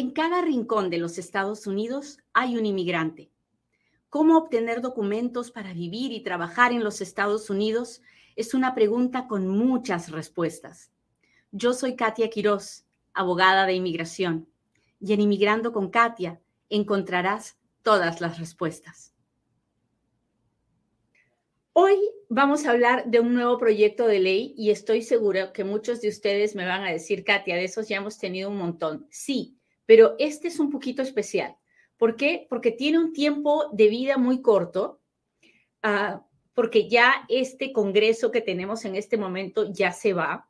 En cada rincón de los Estados Unidos hay un inmigrante. ¿Cómo obtener documentos para vivir y trabajar en los Estados Unidos? Es una pregunta con muchas respuestas. Yo soy Katia Quiroz, abogada de inmigración, y en Inmigrando con Katia encontrarás todas las respuestas. Hoy vamos a hablar de un nuevo proyecto de ley y estoy segura que muchos de ustedes me van a decir, Katia, de esos ya hemos tenido un montón. Sí, pero este es un poquito especial. ¿Por qué? Porque tiene un tiempo de vida muy corto, uh, porque ya este Congreso que tenemos en este momento ya se va,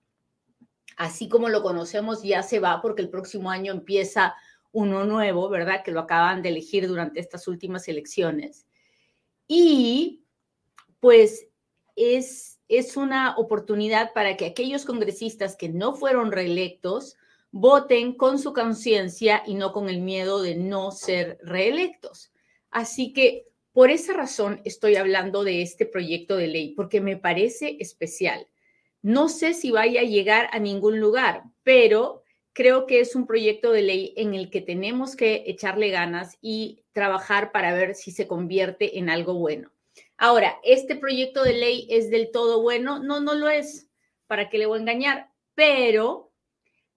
así como lo conocemos ya se va, porque el próximo año empieza uno nuevo, ¿verdad? Que lo acaban de elegir durante estas últimas elecciones. Y pues es, es una oportunidad para que aquellos congresistas que no fueron reelectos, voten con su conciencia y no con el miedo de no ser reelectos. Así que por esa razón estoy hablando de este proyecto de ley, porque me parece especial. No sé si vaya a llegar a ningún lugar, pero creo que es un proyecto de ley en el que tenemos que echarle ganas y trabajar para ver si se convierte en algo bueno. Ahora, ¿este proyecto de ley es del todo bueno? No, no lo es. ¿Para qué le voy a engañar? Pero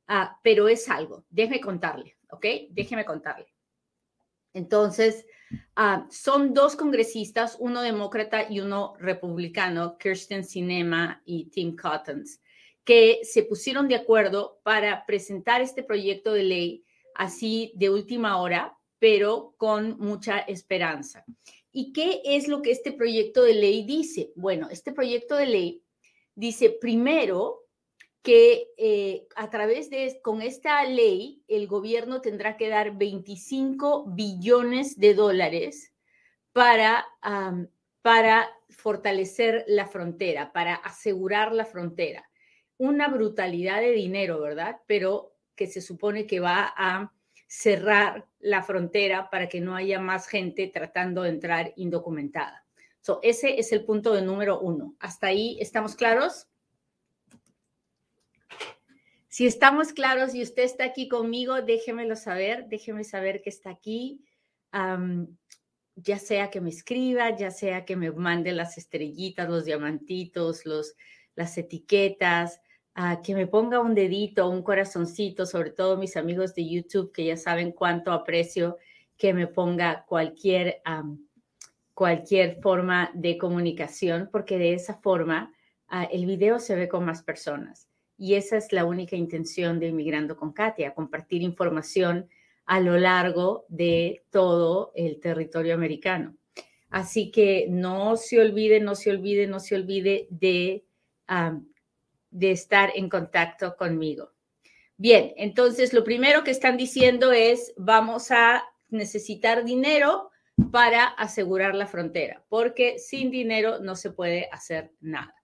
Ah, pero es algo. Déjeme contarle, ¿ok? Déjeme contarle. Entonces, ah, son dos congresistas, uno demócrata y uno republicano, Kirsten Sinema y Tim Cottons, que se pusieron de acuerdo para presentar este proyecto de ley así de última hora, pero con mucha esperanza. ¿Y qué es lo que este proyecto de ley dice? Bueno, este proyecto de ley dice primero que eh, a través de, con esta ley, el gobierno tendrá que dar 25 billones de dólares para, para fortalecer la frontera, para asegurar la frontera. Una brutalidad de dinero, ¿verdad? Pero que se supone que va a cerrar la frontera para que no haya más gente tratando de entrar indocumentada. So, ese es el punto de número uno. ¿Hasta ahí estamos claros? Si estamos claros y usted está aquí conmigo, déjemelo saber, déjeme saber que está aquí. ya sea que me escriba, ya sea que me mande las estrellitas, los diamantitos, los, las etiquetas, uh, que me ponga un dedito, un corazoncito, sobre todo mis amigos de YouTube que ya saben cuánto aprecio que me ponga cualquier, cualquier forma de comunicación, porque de esa forma uh, el video se ve con más personas. Y esa es la única intención de Inmigrando con Katia, compartir información a lo largo de todo el territorio americano. Así que no se olvide, no se olvide, no se olvide de, de estar en contacto conmigo. Bien, entonces lo primero que están diciendo es, vamos a necesitar dinero para asegurar la frontera, porque sin dinero no se puede hacer nada.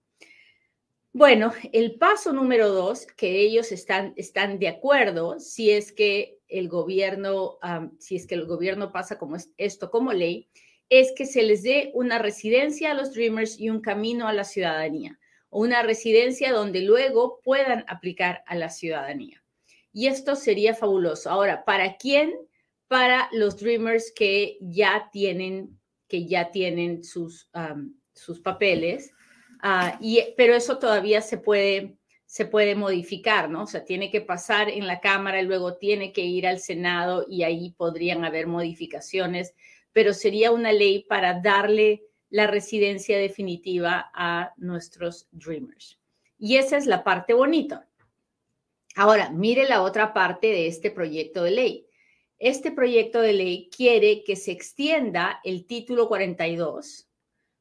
Bueno, el paso número dos, que ellos están, están de acuerdo, si es que el gobierno, si es que el gobierno pasa como esto como ley, es que se les dé una residencia a los Dreamers y un camino a la ciudadanía, o una residencia donde luego puedan aplicar a la ciudadanía. Y esto sería fabuloso. Ahora, ¿para quién? Para los Dreamers que ya tienen, que ya tienen sus, sus papeles Ah, y, pero eso todavía se puede, se puede modificar, ¿no? O sea, tiene que pasar en la Cámara y luego tiene que ir al Senado y ahí podrían haber modificaciones, pero sería una ley para darle la residencia definitiva a nuestros Dreamers. Y esa es la parte bonita. Ahora, mire la otra parte de este proyecto de ley. Este proyecto de ley quiere que se extienda el título 42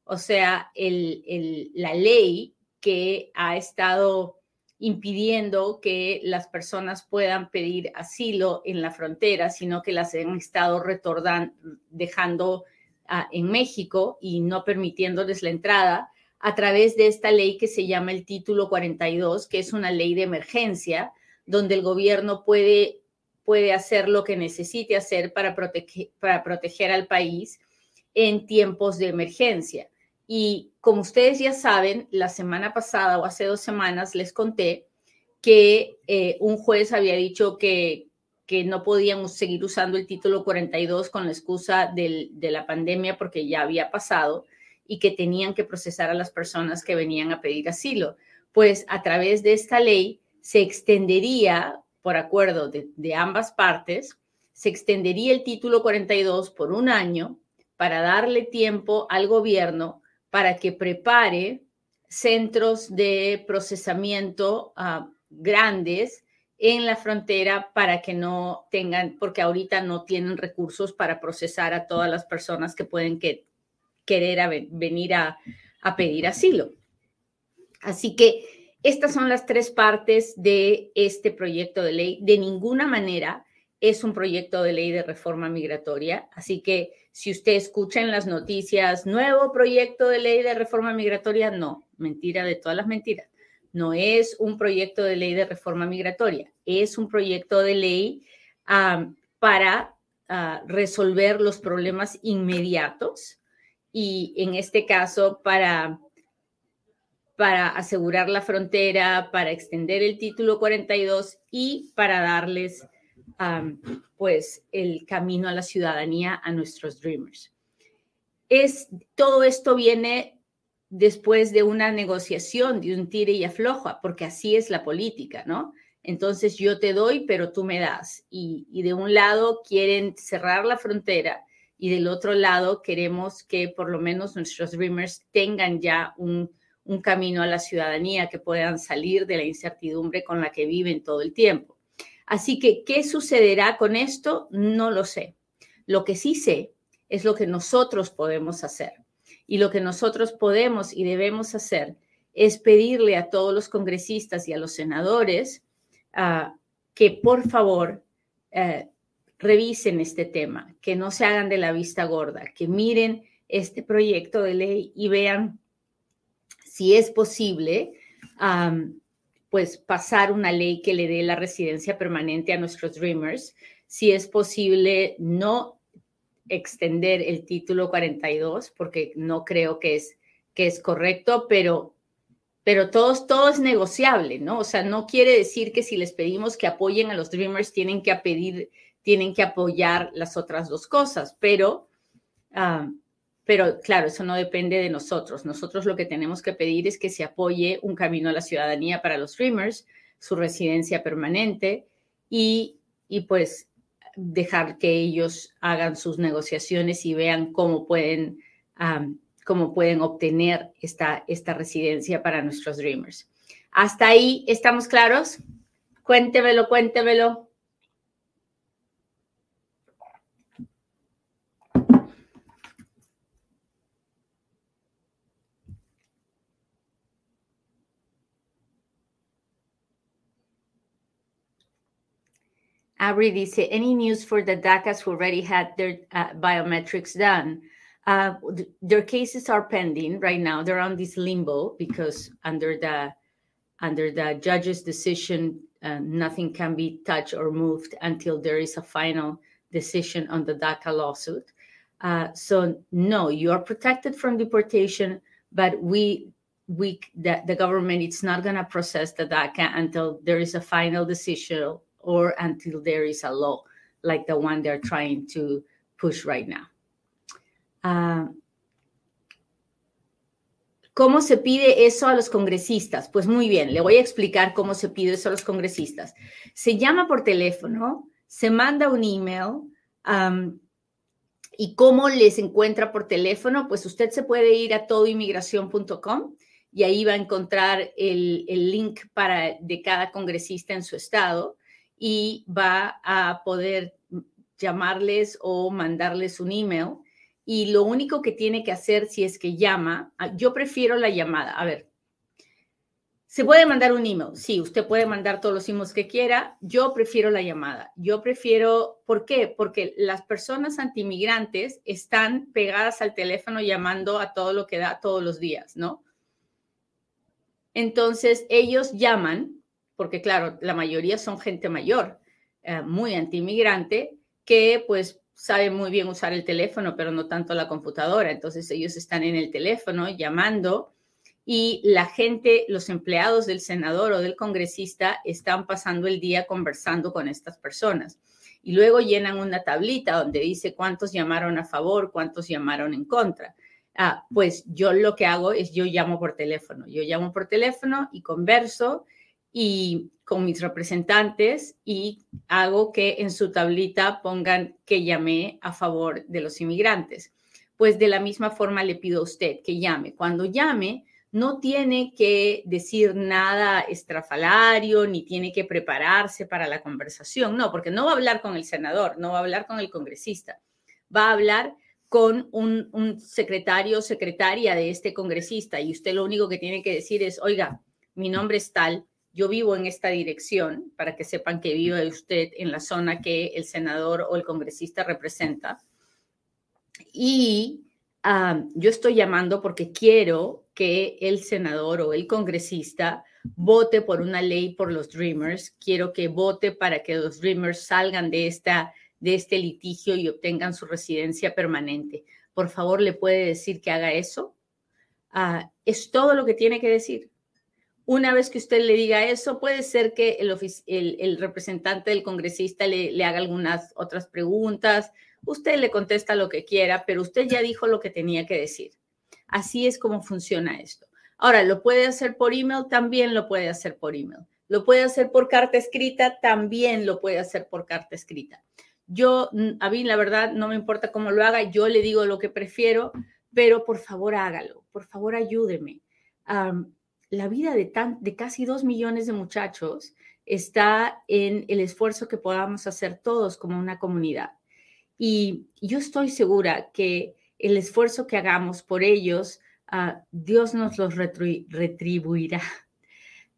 o sea, la ley que ha estado impidiendo que las personas puedan pedir asilo en la frontera, sino que las han estado retordando, dejando ah, en México y no permitiéndoles la entrada a través de esta ley que se llama el Título 42, que es una ley de emergencia, donde el gobierno puede, puede hacer lo que necesite hacer para, para proteger al país en tiempos de emergencia. Y como ustedes ya saben, la semana pasada o hace dos semanas les conté que eh, un juez había dicho que, que no podían seguir usando el título 42 con la excusa de la pandemia porque ya había pasado y que tenían que procesar a las personas que venían a pedir asilo. Pues a través de esta ley se extendería, por acuerdo de, de ambas partes, se extendería el título 42 por un año para darle tiempo al gobierno para que prepare centros de procesamiento uh, grandes en la frontera para que no tengan, porque ahorita no tienen recursos para procesar a todas las personas que pueden que, querer venir a pedir asilo. Así que estas son las tres partes de este proyecto de ley. De ninguna manera es un proyecto de ley de reforma migratoria. Así que si usted escucha en las noticias, nuevo proyecto de ley de reforma migratoria, no, mentira de todas las mentiras no es un proyecto de ley de reforma migratoria, es un proyecto de ley para ah, resolver los problemas inmediatos y en este caso para, para asegurar la frontera, para extender el título 42 y para darles pues el camino a la ciudadanía a nuestros dreamers. Es, todo esto viene después de una negociación, de un tire y afloja, porque así es la política, ¿no? Entonces yo te doy, pero tú me das. Y, de un lado quieren cerrar la frontera y del otro lado queremos que por lo menos nuestros Dreamers tengan ya un, un camino a la ciudadanía, que puedan salir de la incertidumbre con la que viven todo el tiempo. Así que, ¿qué sucederá con esto? No lo sé. Lo que sí sé es lo que nosotros podemos hacer. Y lo que nosotros podemos y debemos hacer es pedirle a todos los congresistas y a los senadores ah, que por favor eh, revisen este tema, que no se hagan de la vista gorda, que miren este proyecto de ley y vean si es posible pues pasar una ley que le dé la residencia permanente a nuestros Dreamers, si es posible no extender el título 42 porque no creo que es, que es correcto, pero, pero todo, todo es negociable, ¿no? O sea, no quiere decir que si les pedimos que apoyen a los Dreamers tienen que pedir, tienen que apoyar las otras dos cosas, pero, ah, pero claro, eso no depende de nosotros. Nosotros lo que tenemos que pedir es que se apoye un camino a la ciudadanía para los Dreamers, su residencia permanente y, y pues dejar que ellos hagan sus negociaciones y vean cómo pueden, cómo pueden obtener esta, esta residencia para nuestros Dreamers. Hasta ahí, ¿estamos claros? Cuéntemelo, cuéntemelo. Abri dice, any news for the DACAs who already had their uh, biometrics done? Uh, their cases are pending right now. They're on this limbo because under the under the judge's decision, uh, nothing can be touched or moved until there is a final decision on the DACA lawsuit. Uh, so no, you are protected from deportation, but we we the, the government it's not going to process the DACA until there is a final decision or until there is a law like the one they're trying to push right now. Uh, ¿Cómo se pide eso a los congresistas? Pues muy bien, le voy a explicar cómo se pide eso a los congresistas. Se llama por teléfono, se manda un email y cómo les encuentra por teléfono, pues usted se puede ir a todoinmigración.com y ahí va a encontrar el, el link para, de cada congresista en su estado y va a poder llamarles o mandarles un email. Y lo único que tiene que hacer si es que llama, ah, yo prefiero la llamada. A ver, se puede mandar un email. Sí, usted puede mandar todos los emails que quiera. Yo prefiero la llamada. Yo prefiero, ¿por qué? Porque las personas antimigrantes están pegadas al teléfono llamando a todo lo que da todos los días, ¿no? Entonces, ellos llaman porque claro, la mayoría son gente mayor, eh, muy antimigrante, que pues sabe muy bien usar el teléfono, pero no tanto la computadora. Entonces ellos están en el teléfono llamando y la gente, los empleados del senador o del congresista están pasando el día conversando con estas personas. Y luego llenan una tablita donde dice cuántos llamaron a favor, cuántos llamaron en contra. Ah, pues yo lo que hago es yo llamo por teléfono. Yo llamo por teléfono y converso y con mis representantes y hago que en su tablita pongan que llamé a favor de los inmigrantes. Pues de la misma forma le pido a usted que llame. Cuando llame, no tiene que decir nada estrafalario ni tiene que prepararse para la conversación, no, porque no va a hablar con el senador, no va a hablar con el congresista, va a hablar con un, secretario o secretaria de este congresista y usted lo único que tiene que decir es, oiga, mi nombre es tal, yo vivo en esta dirección, para que sepan que vive usted en la zona que el senador o el congresista representa. Y ah, yo estoy llamando porque quiero que el senador o el congresista vote por una ley por los Dreamers. Quiero que vote para que los Dreamers salgan de, esta, de este litigio y obtengan su residencia permanente. Por favor, ¿le puede decir que haga eso? Ah, es todo lo que tiene que decir. Una vez que usted le diga eso, puede ser que el, representante del congresista le, haga algunas otras preguntas. Usted le contesta lo que quiera, pero usted ya dijo lo que tenía que decir. Así es como funciona esto. Ahora, ¿lo puede hacer por email? También lo puede hacer por email. ¿Lo puede hacer por carta escrita? También lo puede hacer por carta escrita. Yo, a mí la verdad, no me importa cómo lo haga, yo le digo lo que prefiero, pero por favor hágalo, por favor ayúdeme. La vida de, de casi dos millones de muchachos está en el esfuerzo que podamos hacer todos como una comunidad. Y yo estoy segura que el esfuerzo que hagamos por ellos, uh, Dios nos los retribuirá.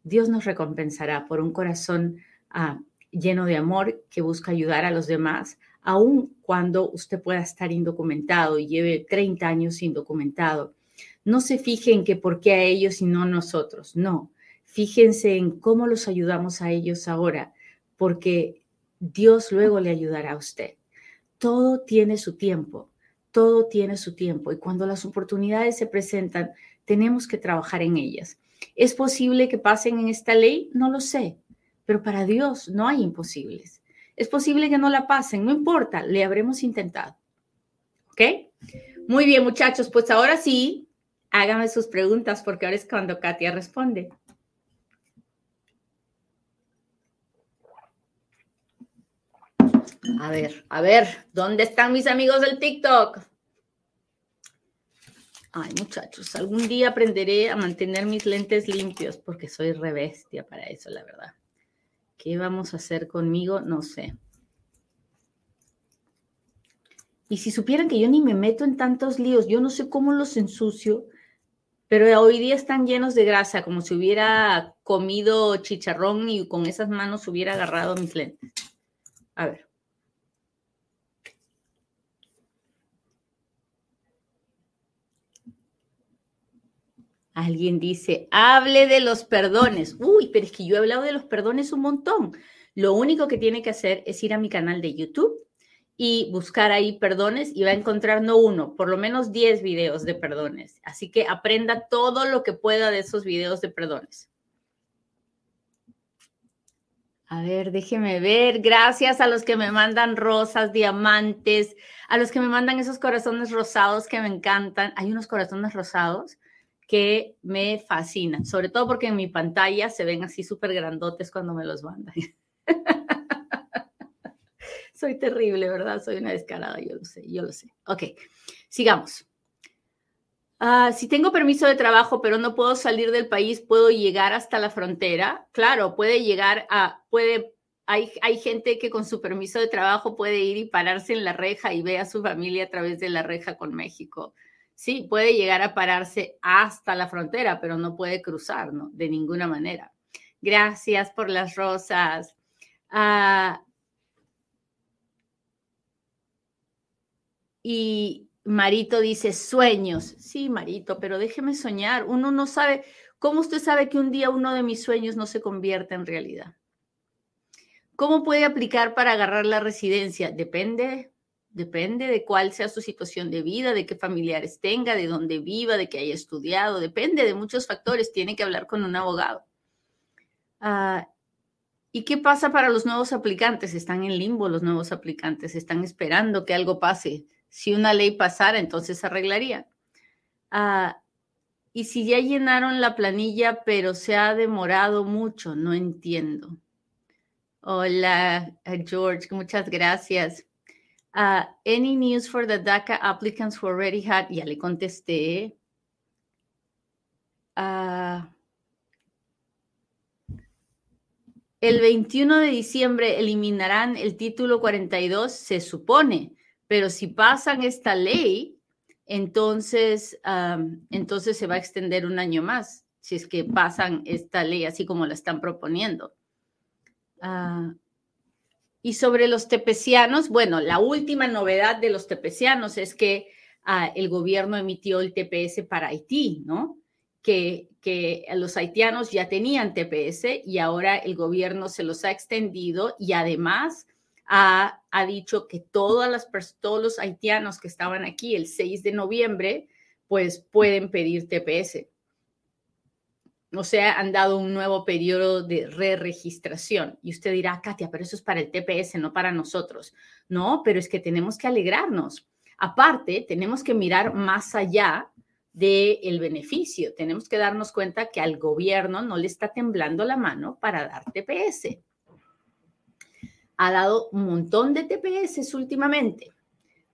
Dios nos recompensará por un corazón uh, lleno de amor que busca ayudar a los demás, aun cuando usted pueda estar indocumentado y lleve 30 años indocumentado. No se fijen que por qué a ellos y no a nosotros, no. Fíjense en cómo los ayudamos a ellos ahora, porque Dios luego le ayudará a usted. Todo tiene su tiempo todo tiene su tiempo y cuando las oportunidades se presentan, tenemos que trabajar en ellas. ¿Es posible que pasen en esta ley? No lo sé, pero para Dios no hay imposibles. Es posible que no la pasen, no importa, le habremos intentado. ¿Ok? Muy bien, muchachos, pues ahora sí, háganme sus preguntas porque ahora es cuando Katia responde. A ver, a ver, ¿dónde están mis amigos del TikTok? Ay, muchachos, algún día aprenderé a mantener mis lentes limpios porque soy rebestia para eso, la verdad. ¿Qué vamos a hacer conmigo? No sé. Y si supieran que yo ni me meto en tantos líos, yo no sé cómo los ensucio, pero hoy día están llenos de grasa, como si hubiera comido chicharrón y con esas manos hubiera agarrado mis lentes. A ver. Alguien dice, hable de los perdones. Uy, pero es que yo he hablado de los perdones un montón. Lo único que tiene que hacer es ir a mi canal de YouTube y buscar ahí perdones y va a encontrar no uno, por lo menos 10 videos de perdones. Así que aprenda todo lo que pueda de esos videos de perdones. A ver, déjeme ver. Gracias a los que me mandan rosas, diamantes, a los que me mandan esos corazones rosados que me encantan. Hay unos corazones rosados que me fascinan, sobre todo porque en mi pantalla se ven así súper grandotes cuando me los mandan. Soy terrible, ¿verdad? Soy una descarada, yo lo sé, yo lo sé. Ok, sigamos. Ah, si tengo permiso de trabajo, pero no puedo salir del país, ¿puedo llegar hasta la frontera? Claro, puede llegar a, puede, hay, hay gente que con su permiso de trabajo puede ir y pararse en la reja y ve a su familia a través de la reja con México sí, puede llegar a pararse hasta la frontera, pero no puede cruzar, ¿no? De ninguna manera. Gracias por las rosas. Ah, y Marito dice sueños. Sí, Marito, pero déjeme soñar. Uno no sabe, ¿cómo usted sabe que un día uno de mis sueños no se convierte en realidad? ¿Cómo puede aplicar para agarrar la residencia? Depende Depende de cuál sea su situación de vida, de qué familiares tenga, de dónde viva, de qué haya estudiado. Depende de muchos factores. Tiene que hablar con un abogado. Ah, ¿Y qué pasa para los nuevos aplicantes? Están en limbo los nuevos aplicantes, están esperando que algo pase. Si una ley pasara, entonces se arreglaría. Ah, y si ya llenaron la planilla, pero se ha demorado mucho, no entiendo. Hola, George, muchas gracias. Uh, any news for the DACA applicants who already had? Ya le contesté. Uh, el 21 de diciembre eliminarán el título 42, se supone, pero si pasan esta ley, entonces, entonces se va a extender un año más, si es que pasan esta ley así como la están proponiendo. Uh, y sobre los tepecianos, bueno, la última novedad de los tepecianos es que uh, el gobierno emitió el TPS para Haití, ¿no? Que, que los haitianos ya tenían TPS y ahora el gobierno se los ha extendido y además ha, dicho que todas las, todos los haitianos que estaban aquí el 6 de noviembre, pues pueden pedir TPS o sea, han dado un nuevo periodo de re-registración. Y usted dirá, Katia, pero eso es para el TPS, no para nosotros. No, pero es que tenemos que alegrarnos. Aparte, tenemos que mirar más allá del beneficio. Tenemos que darnos cuenta que al gobierno no le está temblando la mano para dar TPS. Ha dado un montón de TPS últimamente.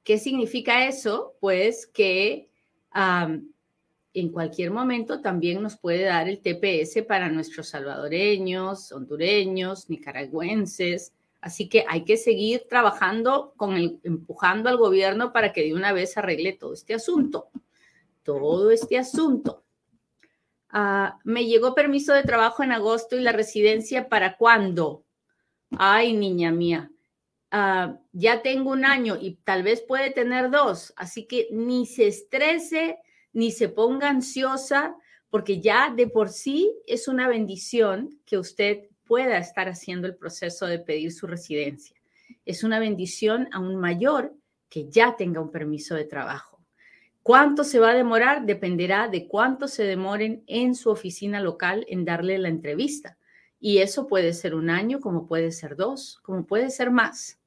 ¿Qué significa eso? Pues que en cualquier momento también nos puede dar el TPS para nuestros salvadoreños, hondureños, nicaragüenses. Así que hay que seguir trabajando con empujando al gobierno para que de una vez arregle todo este asunto. Todo este asunto. Ah, me llegó permiso de trabajo en agosto y la residencia para cuándo? Ay, niña mía. Ah, ya tengo un año y tal vez puede tener dos, así que ni se estrese, ni se ponga ansiosa, porque ya de por sí es una bendición que usted pueda estar haciendo el proceso de pedir su residencia. Es una bendición aún mayor que ya tenga un permiso de trabajo. ¿Cuánto se va a demorar? Dependerá de cuánto se demoren en su oficina local en darle la entrevista. Y eso puede ser un año, como puede ser dos, como puede ser más.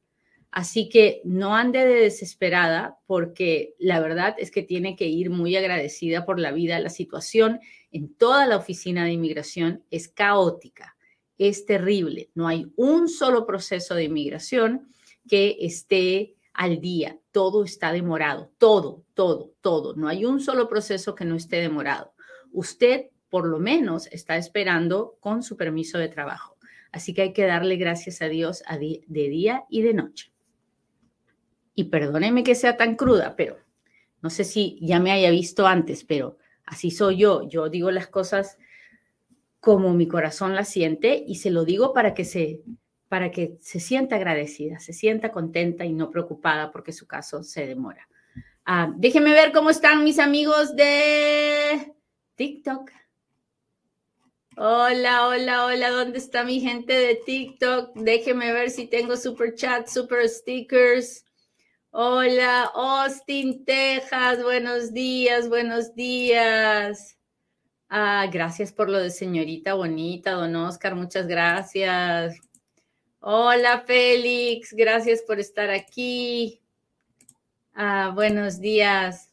Así que no ande de desesperada porque la verdad es que tiene que ir muy agradecida por la vida. La situación en toda la oficina de inmigración es caótica, es terrible. No hay un solo proceso de inmigración que esté al día. Todo está demorado, todo, todo, todo. No hay un solo proceso que no esté demorado. Usted por lo menos está esperando con su permiso de trabajo. Así que hay que darle gracias a Dios de día y de noche y perdóneme que sea tan cruda, pero no sé si ya me haya visto antes, pero así soy yo. Yo digo las cosas como mi corazón las siente y se lo digo para que se para que se sienta agradecida, se sienta contenta y no preocupada porque su caso se demora. Ah, déjenme ver cómo están mis amigos de TikTok. Hola, hola, hola, ¿dónde está mi gente de TikTok? Déjenme ver si tengo super chat, super stickers. Hola, Austin, Texas. Buenos días, buenos días. Ah, gracias por lo de señorita bonita, don Oscar. Muchas gracias. Hola, Félix. Gracias por estar aquí. Ah, buenos días.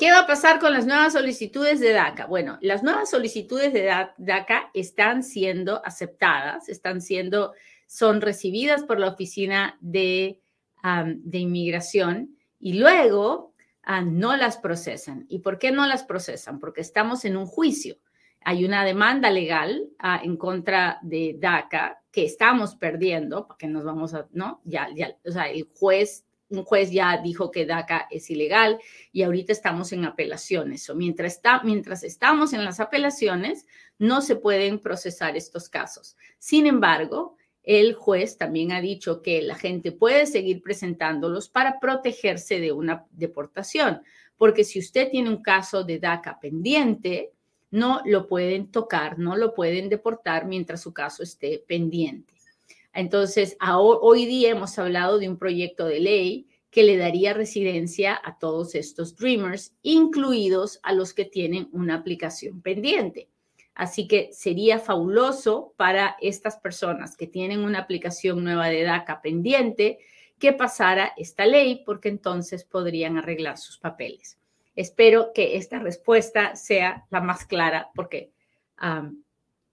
¿Qué va a pasar con las nuevas solicitudes de DACA? Bueno, las nuevas solicitudes de DACA están siendo aceptadas, están siendo, son recibidas por la oficina de de inmigración y luego no las procesan. ¿Y por qué no las procesan? Porque estamos en un juicio. Hay una demanda legal ah, en contra de DACA que estamos perdiendo, porque nos vamos a, ¿no? Ya, ya, o sea, el juez, un juez ya dijo que DACA es ilegal y ahorita estamos en apelaciones. O mientras, está, mientras estamos en las apelaciones, no se pueden procesar estos casos. Sin embargo, el juez también ha dicho que la gente puede seguir presentándolos para protegerse de una deportación, porque si usted tiene un caso de DACA pendiente, no lo pueden tocar, no lo pueden deportar mientras su caso esté pendiente. Entonces, hoy día hemos hablado de un proyecto de ley que le daría residencia a todos estos Dreamers, incluidos a los que tienen una aplicación pendiente. Así que sería fabuloso para estas personas que tienen una aplicación nueva de DACA pendiente que pasara esta ley porque entonces podrían arreglar sus papeles. Espero que esta respuesta sea la más clara porque,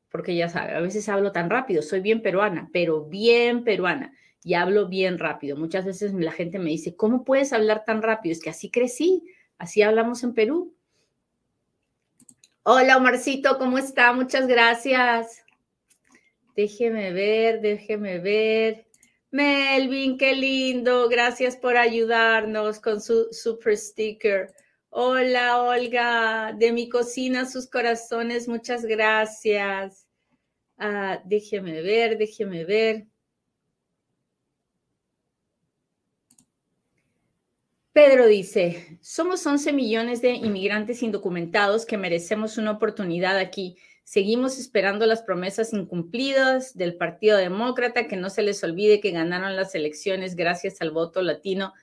porque ya sabe, a veces hablo tan rápido, soy bien peruana, pero bien peruana y hablo bien rápido. Muchas veces la gente me dice, ¿cómo puedes hablar tan rápido? Es que así crecí, así hablamos en Perú. Hola, Omarcito, ¿cómo está? Muchas gracias. Déjeme ver, déjeme ver. Melvin, qué lindo. Gracias por ayudarnos con su super sticker. Hola, Olga. De mi cocina, sus corazones, muchas gracias. Ah, déjeme ver, déjeme ver. Pedro dice, somos 11 millones de inmigrantes indocumentados que merecemos una oportunidad aquí. Seguimos esperando las promesas incumplidas del Partido Demócrata, que no se les olvide que ganaron las elecciones gracias al voto latino.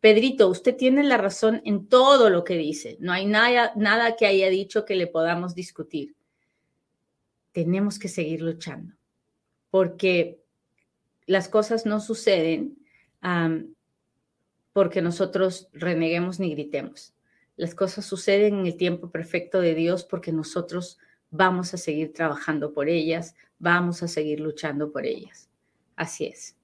Pedrito, usted tiene la razón en todo lo que dice. No hay nada, nada que haya dicho que le podamos discutir. Tenemos que seguir luchando, porque las cosas no suceden porque nosotros reneguemos ni gritemos. Las cosas suceden en el tiempo perfecto de Dios porque nosotros vamos a seguir trabajando por ellas, vamos a seguir luchando por ellas. Así es.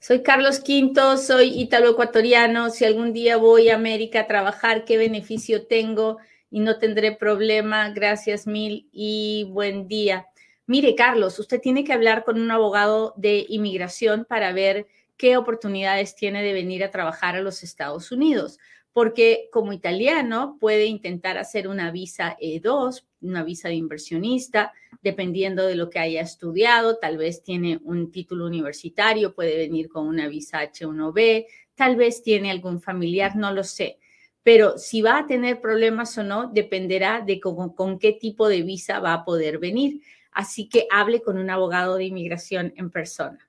Soy Carlos Quinto, soy ítalo-ecuatoriano. Si algún día voy a América a trabajar, ¿qué beneficio tengo? y no tendré problema. Gracias mil y buen día. Mire, Carlos, usted tiene que hablar con un abogado de inmigración para ver qué oportunidades tiene de venir a trabajar a los Estados Unidos, porque como italiano puede intentar hacer una visa E2, una visa de inversionista, dependiendo de lo que haya estudiado, tal vez tiene un título universitario, puede venir con una visa H1B, tal vez tiene algún familiar, no lo sé pero si va a tener problemas o no dependerá de con, qué tipo de visa va a poder venir. Así que hable con un abogado de inmigración en persona.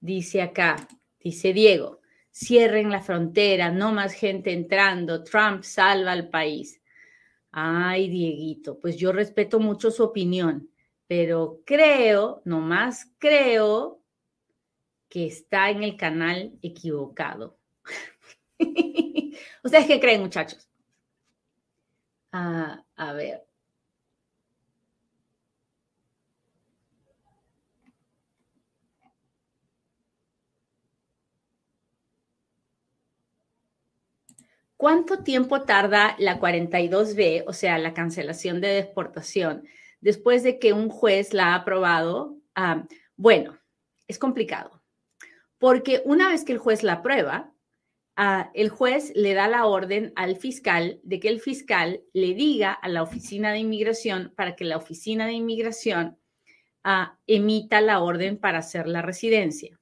Dice acá, dice Diego, cierren la frontera, no más gente entrando, Trump salva al país. Ay, Dieguito, pues yo respeto mucho su opinión, pero creo, nomás creo que está en el canal equivocado. ¿Ustedes qué creen, muchachos? Ah, a ver. ¿Cuánto tiempo tarda la 42B, o sea, la cancelación de deportación, después de que un juez la ha aprobado? Bueno, es complicado porque una vez que el juez la aprueba, el juez le da la orden al fiscal de que el fiscal le diga a la oficina de inmigración para que la oficina de inmigración emita la orden para hacer la residencia.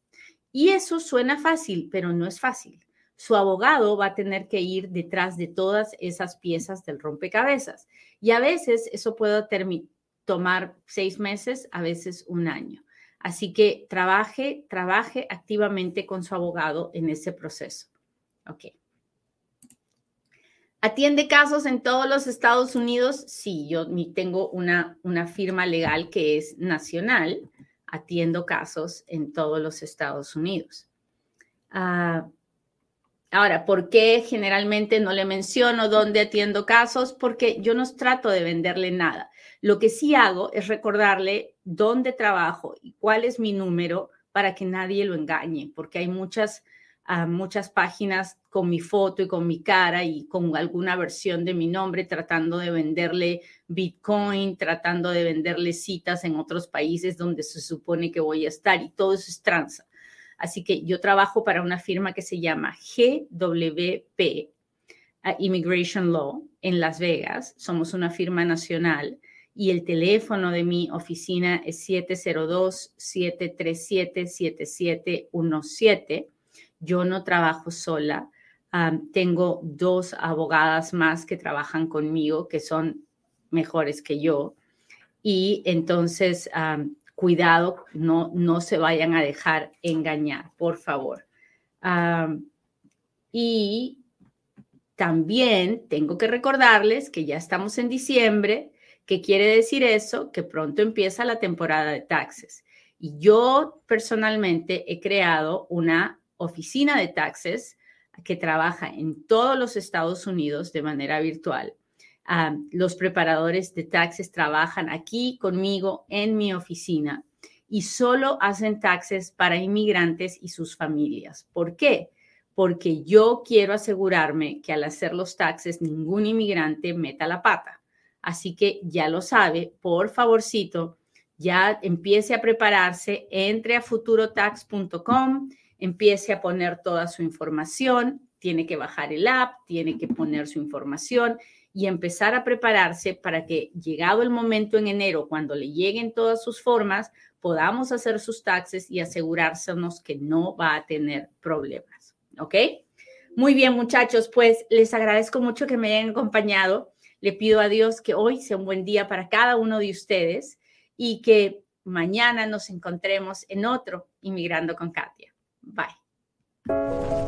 Y eso suena fácil, pero no es fácil. Su abogado va a tener que ir detrás de todas esas piezas del rompecabezas. Y a veces eso puede tomar seis meses, a veces un año. Así que trabaje, trabaje activamente con su abogado en ese proceso. Ok. ¿Atiende casos en todos los Estados Unidos? Sí, yo tengo una, una firma legal que es nacional. Atiendo casos en todos los Estados Unidos. Ah, ahora, ¿por qué generalmente no le menciono dónde atiendo casos? Porque yo no trato de venderle nada. Lo que sí hago es recordarle dónde trabajo y cuál es mi número para que nadie lo engañe, porque hay muchas, ah, muchas páginas con mi foto y con mi cara y con alguna versión de mi nombre tratando de venderle Bitcoin, tratando de venderle citas en otros países donde se supone que voy a estar y todo eso es tranza. Así que yo trabajo para una firma que se llama GWP, Immigration Law, en Las Vegas. Somos una firma nacional y el teléfono de mi oficina es 702-737-7717. Yo no trabajo sola. tengo dos abogadas más que trabajan conmigo que son mejores que yo. Y entonces, cuidado, no, no se vayan a dejar engañar, por favor. y también tengo que recordarles que ya estamos en diciembre. ¿Qué quiere decir eso? Que pronto empieza la temporada de taxes. Y yo personalmente he creado una oficina de taxes que trabaja en todos los Estados Unidos de manera virtual. Los preparadores de taxes trabajan aquí conmigo en mi oficina y solo hacen taxes para inmigrantes y sus familias. ¿Por qué? Porque yo quiero asegurarme que al hacer los taxes ningún inmigrante meta la pata. Así que ya lo sabe, por favorcito, ya empiece a prepararse, entre a futurotax.com empiece a poner toda su información, tiene que bajar el app, tiene que poner su información y empezar a prepararse para que llegado el momento en enero, cuando le lleguen todas sus formas, podamos hacer sus taxes y asegurársenos que no va a tener problemas. ¿Ok? Muy bien, muchachos, pues les agradezco mucho que me hayan acompañado. Le pido a Dios que hoy sea un buen día para cada uno de ustedes y que mañana nos encontremos en otro Inmigrando con Katia. Bye.